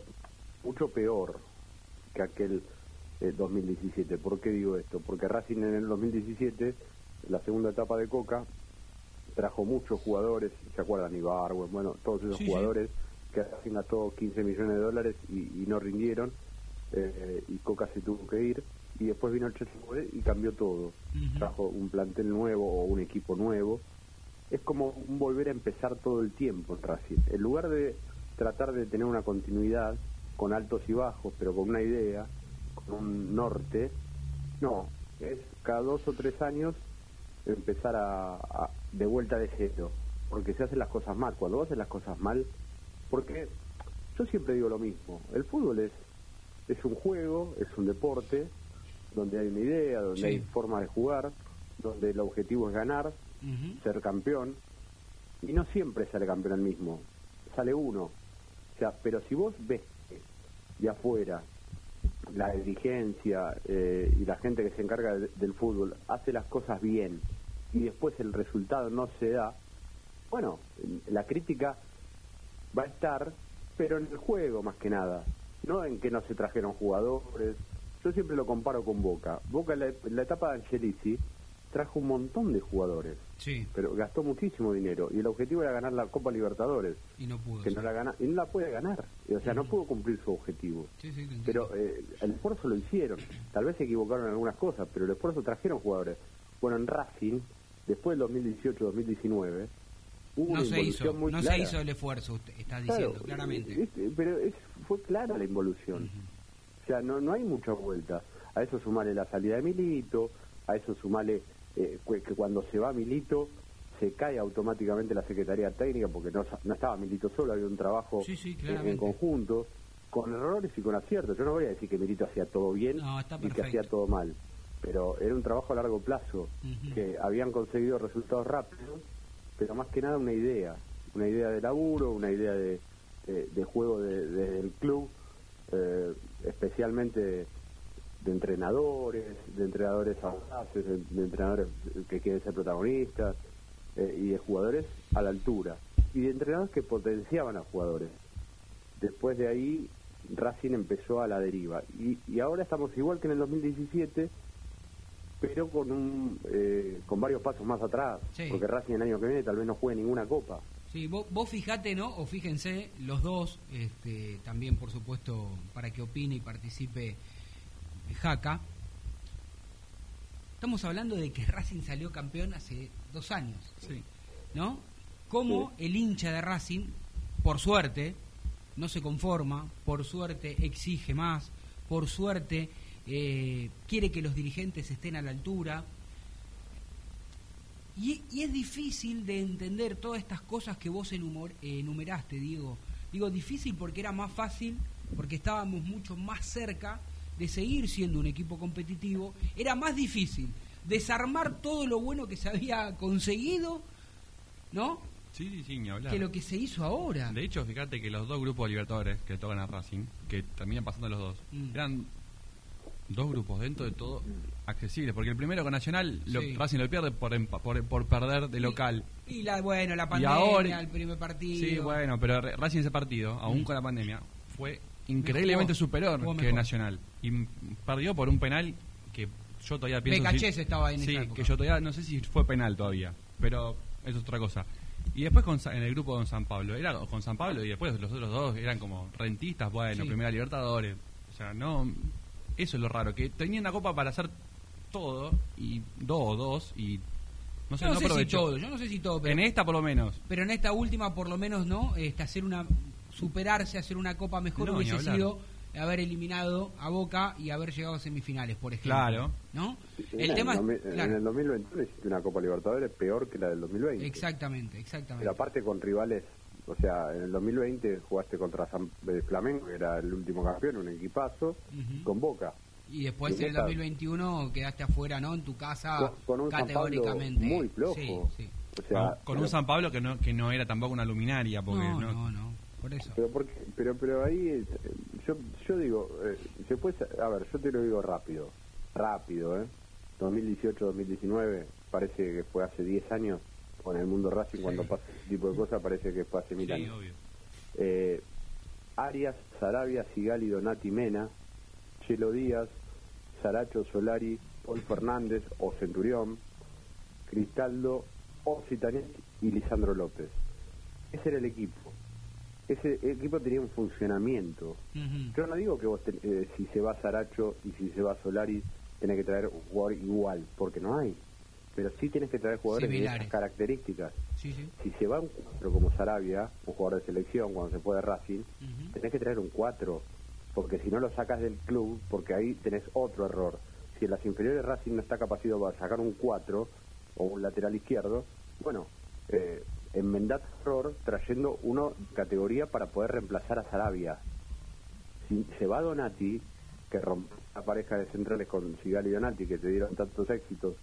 H: mucho peor que aquel 2017. Eh, ¿Por qué digo esto? Porque Racing en el 2017, la segunda etapa de Coca, trajo muchos jugadores, ¿se acuerdan? Ibarwen, bueno, todos esos jugadores que Racing gastó 15 millones de dólares y, no rindieron, eh, y Coca se tuvo que ir, y después vino el Chelsea y cambió todo. Trajo un plantel nuevo o un equipo nuevo. Es como un volver a empezar todo el tiempo en Racing. En lugar de tratar de tener una continuidad, con altos y bajos, pero con una idea, con un norte. No, es cada dos o tres años empezar a, de vuelta de cero, porque se hacen las cosas mal. Cuando haces las cosas mal, porque yo siempre digo lo mismo, el fútbol es, es un juego, es un deporte, donde hay una idea, donde hay forma de jugar, donde el objetivo es ganar, ser campeón, y no siempre sale campeón el mismo, sale uno. O sea, pero si vos ves de afuera, la dirigencia eh, y la gente que se encarga del fútbol hace las cosas bien y después el resultado no se da, bueno, la crítica va a estar, pero en el juego más que nada, no en que no se trajeron jugadores, yo siempre lo comparo con Boca. Boca en la, etapa de Angelici trajo un montón de jugadores,
A: sí.
H: pero gastó muchísimo dinero y el objetivo era ganar la Copa Libertadores.
A: Y no pudo.
H: Que no la gana, y no la puede ganar, o sea, no pudo cumplir su objetivo.
A: Sí, sí,
H: pero eh, el esfuerzo lo hicieron, tal vez se equivocaron en algunas cosas, pero el esfuerzo trajeron jugadores. Bueno, en Racing, después del 2018-2019, hubo
A: no
H: una
A: se hizo,
H: muy
A: no se hizo el esfuerzo, usted está diciendo claramente.
H: pero fue clara la involución. O sea, no, no hay mucha vuelta. A eso sumarle la salida de Milito, a eso sumarle eh, que cuando se va Milito se cae automáticamente la Secretaría Técnica porque no, no estaba Milito solo, había un trabajo en, conjunto, con errores y con aciertos. Yo no voy a decir que Milito hacía todo bien y que hacía todo mal, pero era un trabajo a largo plazo, que habían conseguido resultados rápidos, pero más que nada una idea, una idea de laburo, una idea de, de, juego del club, eh, especialmente de entrenadores, de entrenadores audaces, de, entrenadores que quieren ser protagonistas eh, y de jugadores a la altura y de entrenadores que potenciaban a jugadores. Después de ahí Racing empezó a la deriva y, y ahora estamos igual que en el 2017 pero con un eh, con varios pasos más atrás porque Racing el año que viene tal vez no juegue ninguna copa
A: Sí, vos, vos fijate, ¿no? O fíjense, los dos, este, también por supuesto, para que opine y participe Jaca. Estamos hablando de que Racing salió campeón hace dos años,
G: sí.
A: ¿no? Como el hincha de Racing, por suerte, no se conforma, por suerte exige más, por suerte eh, quiere que los dirigentes estén a la altura, y, es difícil de entender todas estas cosas que vos enumeraste, Diego. Digo, difícil porque era más fácil, porque estábamos mucho más cerca de seguir siendo un equipo competitivo. Era más difícil desarmar todo lo bueno que se había conseguido, ¿no?
G: Sí, sí, sí,
A: Que lo que se hizo ahora.
G: De hecho, fíjate que los dos grupos de Libertadores que tocan a Racing, que terminan pasando los dos, mm. eran dos grupos dentro de todo accesibles, porque el primero con Nacional lo, Racing lo pierde por, por, perder de local.
A: Y, la bueno, la pandemia, el primer partido.
G: Sí, bueno, pero Racing ese partido, aún mm. con la pandemia, fue increíblemente superior que Nacional y perdió por un penal que yo todavía pienso
A: estaba ahí en
G: Sí, que yo todavía no sé si fue penal todavía, pero eso es otra cosa. Y después con, en el grupo con San Pablo, era con San Pablo y después los otros dos eran como rentistas, bueno, primera Libertadores. O sea, no eso es lo raro, que tenían la copa para hacer todo, y dos, dos, y
A: no sé, no, sé si todo, yo no sé si todo,
G: en esta por lo menos.
A: Pero en esta última por lo menos no, este, hacer una superarse, hacer una copa mejor hubiese sido haber eliminado a Boca y haber llegado a semifinales, por ejemplo.
G: Claro.
A: ¿No?
H: el tema en el 2021 existe una Copa Libertadores peor que la del 2020.
A: Exactamente, exactamente.
H: Pero aparte con rivales o sea, en el 2020 jugaste contra San eh, Flamengo, que era el último campeón, un equipazo, con Boca.
A: Y después en el 2021 quedaste afuera, ¿no? En tu casa,
H: con, un categóricamente. muy flojo.
G: Sí, O sea, con, un San Pablo que no, que no era tampoco una luminaria. Porque
A: no, no, no, por eso.
H: Pero, pero, pero ahí, eh, yo, yo digo, eh, se puede, a ver, yo te lo digo rápido, rápido, ¿eh? 2018-2019, parece que fue hace 10 años con el mundo Racing cuando pasa este tipo de cosas parece que fue hace mil años. Eh, Arias, Sarabia, Sigali, Donati, Mena, Chelo Díaz, Saracho, Solari, Paul Fernández o Centurión, Cristaldo, Ocitanet y Lisandro López. Ese era el equipo. Ese equipo tenía un funcionamiento. Yo no digo que vos eh, si se va Saracho y si se va Solari tenés que traer un jugador igual, porque no hay pero sí tienes que traer jugadores de esas características. Si se va un 4 como Sarabia, un jugador de selección, cuando se puede Racing, tenés que traer un 4, porque si no lo sacas del club, porque ahí tenés otro error. Si en las inferiores Racing no está capacitado para sacar un 4 o un lateral izquierdo, bueno, eh, enmendad error trayendo uno categoría para poder reemplazar a Sarabia. Si se va Donati, que rompe la pareja de centrales con Sigali y Donati, que te dieron tantos éxitos,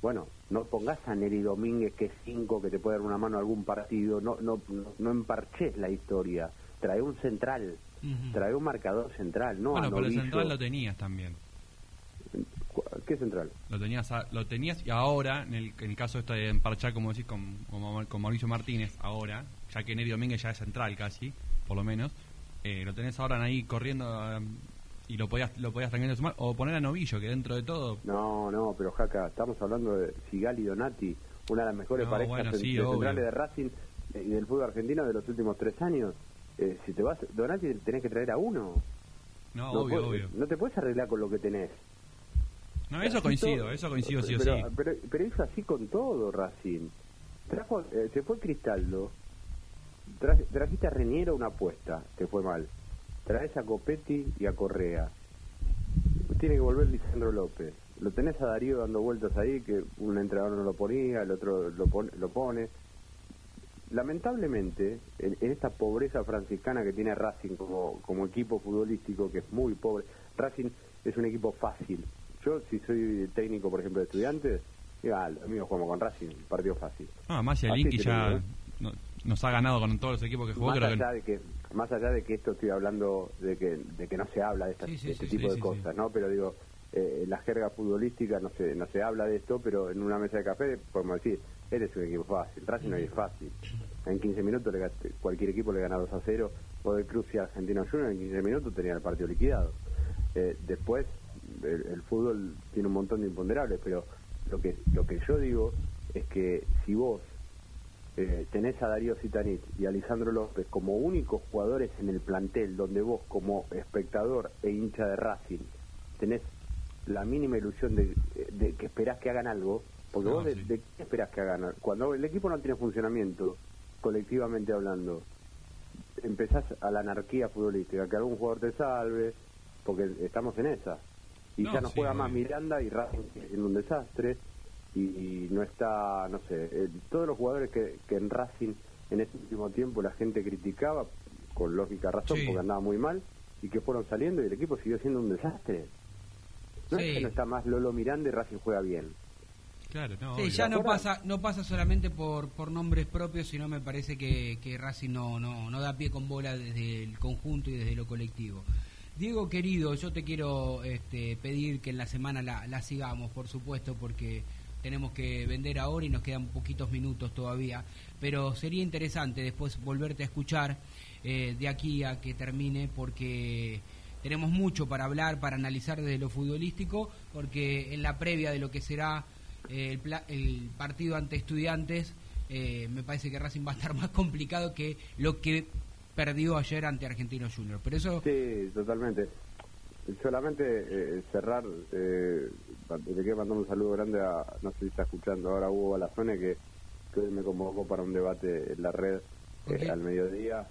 H: bueno, no pongas a Neri Domínguez que es cinco, que te puede dar una mano a algún partido, no, no, no, emparches la historia, trae un central, trae un marcador central, no
G: Bueno, pero el central lo tenías también.
H: ¿Qué central?
G: Lo tenías, lo tenías y ahora, en el, en el caso este de emparchar, como decís, con, con, Mauricio Martínez, ahora, ya que Neri Domínguez ya es central casi, por lo menos, eh, lo tenés ahora ahí corriendo y lo podías lo podías sumar o poner a Novillo que dentro de todo
H: no no pero Jaca estamos hablando de Sigali y Donati una de las mejores parejas centrales de Racing eh, y del fútbol argentino de los últimos tres años. Eh, si te vas Donati tenés que traer a uno.
G: No, obvio, obvio.
H: no te puedes arreglar con lo que tenés.
G: No eso coincido eso coincido sí o
H: sí. pero, pero hizo así con todo Racing. Trajo eh, se fue Cristaldo. Trajiste a Reniero una apuesta te fue mal traes a Copetti y a Correa. Tiene que volver Lisandro López. Lo tenés a Darío dando vueltas ahí, que un entrenador no lo ponía, el otro lo pone. Lo pone. Lamentablemente, en, esta pobreza franciscana que tiene Racing como, como equipo futbolístico, que es muy pobre, Racing es un equipo fácil. Yo, si soy técnico, por ejemplo, de estudiantes, diga, ah, amigos, jugamos con Racing, partido fácil.
G: Ah, más ya nos ha ganado con todos los equipos que jugó.
H: Más allá de que más allá de que esto estoy hablando de que, de que no se habla de, este tipo de cosas, ¿no? Pero digo, eh, la jerga futbolística no se, no se habla de esto, pero en una mesa de café podemos decir, eres un equipo fácil, Racing no es fácil. En 15 minutos le, cualquier equipo le gana 2 a 0, o de Cruz y Argentino Junior en 15 minutos tenía el partido liquidado. Eh, después, el, fútbol tiene un montón de imponderables, pero lo que, lo que yo digo es que si vos eh, tenés a Darío Citanit y a Lisandro López como únicos jugadores en el plantel donde vos como espectador e hincha de Racing tenés la mínima ilusión de, que esperás que hagan algo, porque vos de, qué esperás que hagan? Cuando el equipo no tiene funcionamiento, colectivamente hablando, empezás a la anarquía futbolística, que algún jugador te salve, porque estamos en esa. Y ya no juega más Miranda y Racing siendo un desastre y, no está, no sé, eh, todos los jugadores que, que en Racing en este último tiempo la gente criticaba, con lógica razón, porque andaba muy mal, y que fueron saliendo y el equipo siguió siendo un desastre. No es que no está más Lolo Miranda y Racing juega bien.
A: Claro, no, sí, ya no pasa no pasa solamente por, por nombres propios, sino me parece que, que Racing no, no, no da pie con bola desde el conjunto y desde lo colectivo. Diego querido, yo te quiero este, pedir que en la semana la, la sigamos, por supuesto, porque tenemos que vender ahora y nos quedan poquitos minutos todavía, pero sería interesante después volverte a escuchar eh, de aquí a que termine porque tenemos mucho para hablar, para analizar desde lo futbolístico, porque en la previa de lo que será eh, el, partido ante estudiantes, eh, me parece que Racing va a estar (laughs) más complicado que lo que perdió ayer ante Argentino Junior. Pero eso...
H: Sí, totalmente. Solamente cerrar le quiero mandar un saludo grande a, no sé si está escuchando ahora Hugo Balazone, que, que hoy me convocó para un debate en la red eh, al mediodía,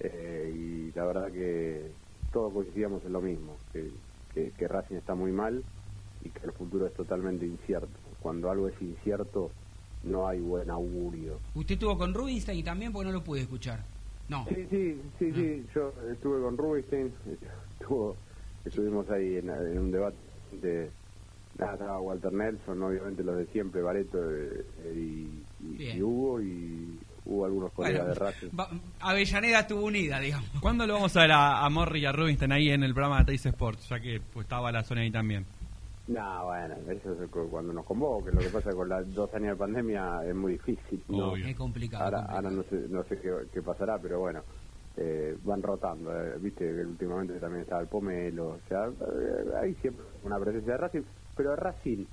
H: eh, y la verdad que todos coincidíamos en lo mismo, que, que, Racing está muy mal y que el futuro es totalmente incierto. Cuando algo es incierto, no hay buen augurio.
A: ¿Usted estuvo con Rubinstein también? Porque no lo pude escuchar. No.
H: Sí, sí, sí, sí. Ah. Yo estuve con Rubinstein, (laughs) estuvo, estuvimos ahí en, en un debate de Nada, Walter Nelson, obviamente los de siempre, Bareto eh, y, Hugo, y hubo algunos colegas de Racing.
A: Avellaneda estuvo unida, digamos.
G: ¿Cuándo lo vamos a ver a, Morri y a Rubinstein ahí en el programa de Teis Sports, ya que pues, estaba la zona ahí también?
H: No, bueno, eso es cuando nos convoquen. Lo que pasa con las dos años de pandemia es muy difícil. ¿no?
A: Es complicado.
H: Ahora, no sé, no sé qué, pasará, pero bueno, eh, van rotando. Eh, viste que últimamente también estaba el Pomelo. O sea, hay siempre una presencia de Racing pero Racing,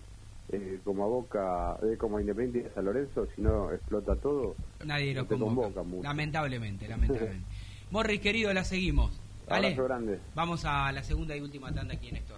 H: eh, como a Boca, eh, como a Independiente San Lorenzo, si no explota todo,
A: nadie lo convoca. mucho. Lamentablemente, lamentablemente. (laughs) Morris, querido, la seguimos. ¿Vale?
H: grande.
A: Vamos a la segunda y última tanda aquí en esto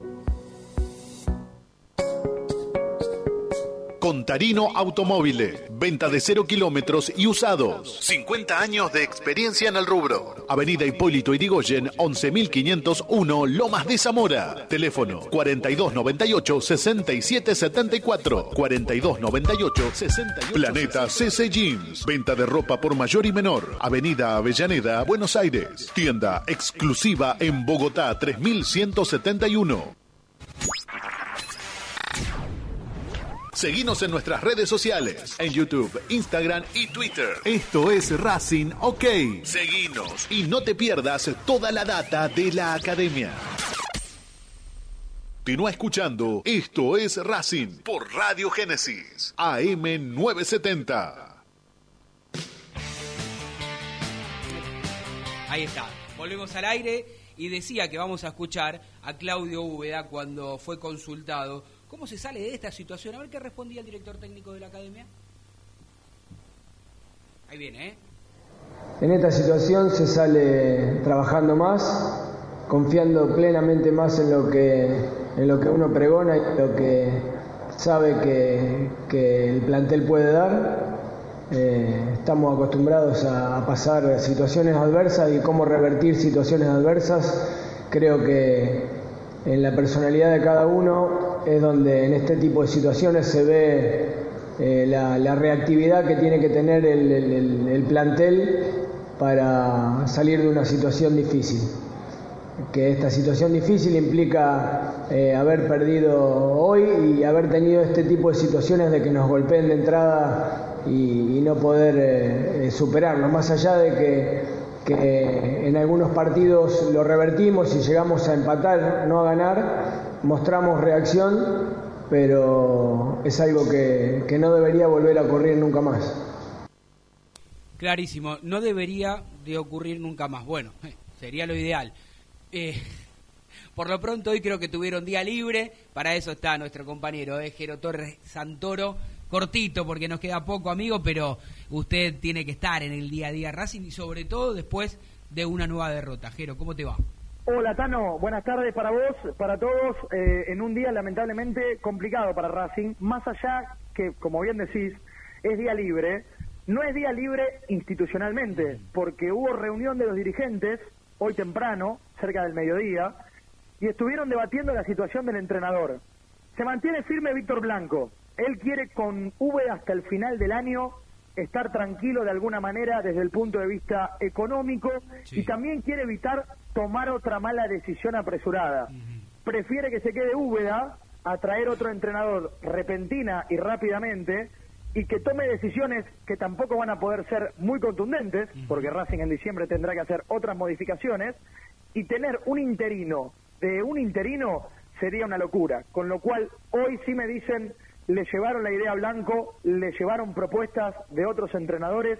D: Montarino Automóviles. Venta de cero kilómetros y usados. 50 años de experiencia en el rubro. Avenida Hipólito Irigoyen, 11501, Lomas de Zamora. Teléfono 4298-6774. 4298-68. Planeta CC Jeans. Venta de ropa por mayor y menor. Avenida Avellaneda, Buenos Aires. Tienda exclusiva en Bogotá 3171. Seguimos en nuestras redes sociales, en YouTube, Instagram y Twitter. Esto es Racing OK. Seguinos y no te pierdas toda la data de la academia. Continúa escuchando Esto es Racing por Radio Génesis, AM 970.
A: Ahí está, volvemos al aire y decía que vamos a escuchar a Claudio Úbeda cuando fue consultado ¿Cómo se sale de esta situación? A ver qué respondía el director técnico de la academia. Ahí viene, ¿eh?
I: En esta situación se sale trabajando más, confiando plenamente más en lo que, en lo que uno pregona y lo que sabe que, el plantel puede dar. Eh, estamos acostumbrados a, pasar situaciones adversas y cómo revertir situaciones adversas. Creo que en la personalidad de cada uno es donde en este tipo de situaciones se ve eh, la, reactividad que tiene que tener el, plantel para salir de una situación difícil. Que esta situación difícil implica eh, haber perdido hoy y haber tenido este tipo de situaciones de que nos golpeen de entrada y, no poder eh, superarlo. Más allá de que en algunos partidos lo revertimos y llegamos a empatar, no a ganar, mostramos reacción, pero es algo que, no debería volver a ocurrir nunca más.
A: Clarísimo, no debería de ocurrir nunca más. Bueno, sería lo ideal. Eh, (laughs) por lo pronto hoy creo que tuvieron día libre, para eso está nuestro compañero eh, Jero Torres Santoro, cortito porque nos queda poco amigo, pero usted tiene que estar en el día a día Racing y sobre todo después de una nueva derrota. Jero, ¿cómo te va?
J: Hola Tano, buenas tardes para vos, para todos, eh, en un día lamentablemente complicado para Racing, más allá que, como bien decís, es día libre, no es día libre institucionalmente, porque hubo reunión de los dirigentes hoy temprano, cerca del mediodía, y estuvieron debatiendo la situación del entrenador. Se mantiene firme Víctor Blanco, él quiere con V hasta el final del año estar tranquilo de alguna manera desde el punto de vista económico y también quiere evitar tomar otra mala decisión apresurada. Prefiere que se quede Úbeda a traer otro entrenador repentina y rápidamente y que tome decisiones que tampoco van a poder ser muy contundentes, porque Racing en diciembre tendrá que hacer otras modificaciones, y tener un interino de un interino sería una locura. Con lo cual, hoy sí me dicen le llevaron la idea a Blanco, le llevaron propuestas de otros entrenadores.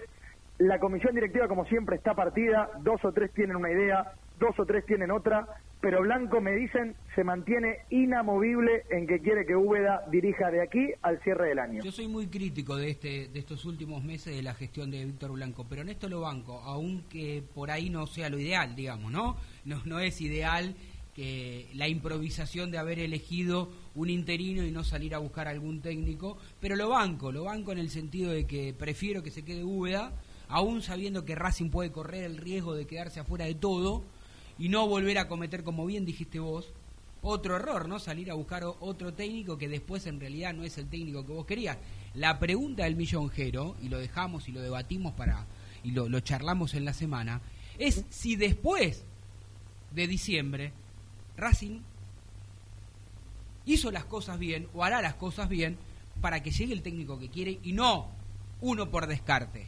J: La comisión directiva, como siempre, está partida, dos o tres tienen una idea, dos o tres tienen otra, pero Blanco, me dicen, se mantiene inamovible en que quiere que Úbeda dirija de aquí al cierre del año.
A: Yo soy muy crítico de, este, de estos últimos meses de la gestión de Víctor Blanco, pero en esto lo banco, aunque por ahí no sea lo ideal, digamos, ¿no? No, no es ideal que la improvisación de haber elegido un interino y no salir a buscar algún técnico, pero lo banco, lo banco en el sentido de que prefiero que se quede Úbeda, aún sabiendo que Racing puede correr el riesgo de quedarse afuera de todo y no volver a cometer, como bien dijiste vos, otro error, ¿no? Salir a buscar otro técnico que después en realidad no es el técnico que vos querías. La pregunta del millonjero, y lo dejamos y lo debatimos para y lo, lo charlamos en la semana, es si después de diciembre Racing hizo las cosas bien o hará las cosas bien para que llegue el técnico que quiere y no uno por descarte.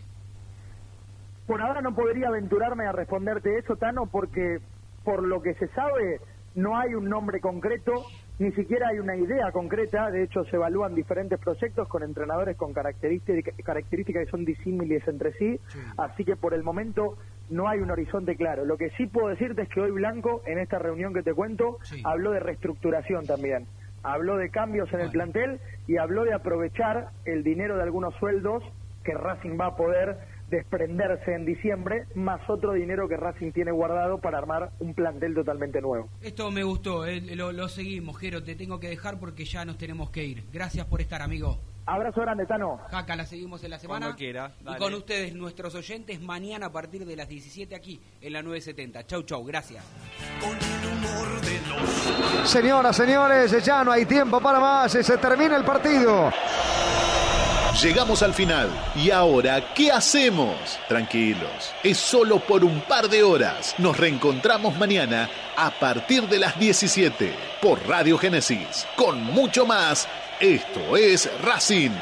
J: Por ahora no podría aventurarme a responderte eso, Tano, porque por lo que se sabe no hay un nombre concreto, ni siquiera hay una idea concreta, de hecho se evalúan diferentes proyectos con entrenadores con características, características que son disímiles entre sí, así que por el momento no hay un horizonte claro. Lo que sí puedo decirte es que hoy Blanco, en esta reunión que te cuento, habló de reestructuración también. Habló de cambios en el plantel y habló de aprovechar el dinero de algunos sueldos que Racing va a poder desprenderse en diciembre, más otro dinero que Racing tiene guardado para armar un plantel totalmente nuevo.
A: Esto me gustó, eh, lo, lo seguimos, Jero, te tengo que dejar porque ya nos tenemos que ir. Gracias por estar, amigo.
J: Abrazo grande, Tano.
A: Jaca, la seguimos en la semana.
G: Cuando quiera.
A: Y con ustedes, nuestros oyentes, mañana a partir de las 17 aquí en la 970. Chau, chau, gracias.
K: Señoras, señores, ya no hay tiempo para más. Se termina el partido.
D: Llegamos al final. ¿Y ahora qué hacemos? Tranquilos, es solo por un par de horas. Nos reencontramos mañana a partir de las 17 por Radio Génesis. Con mucho más, esto es Racing.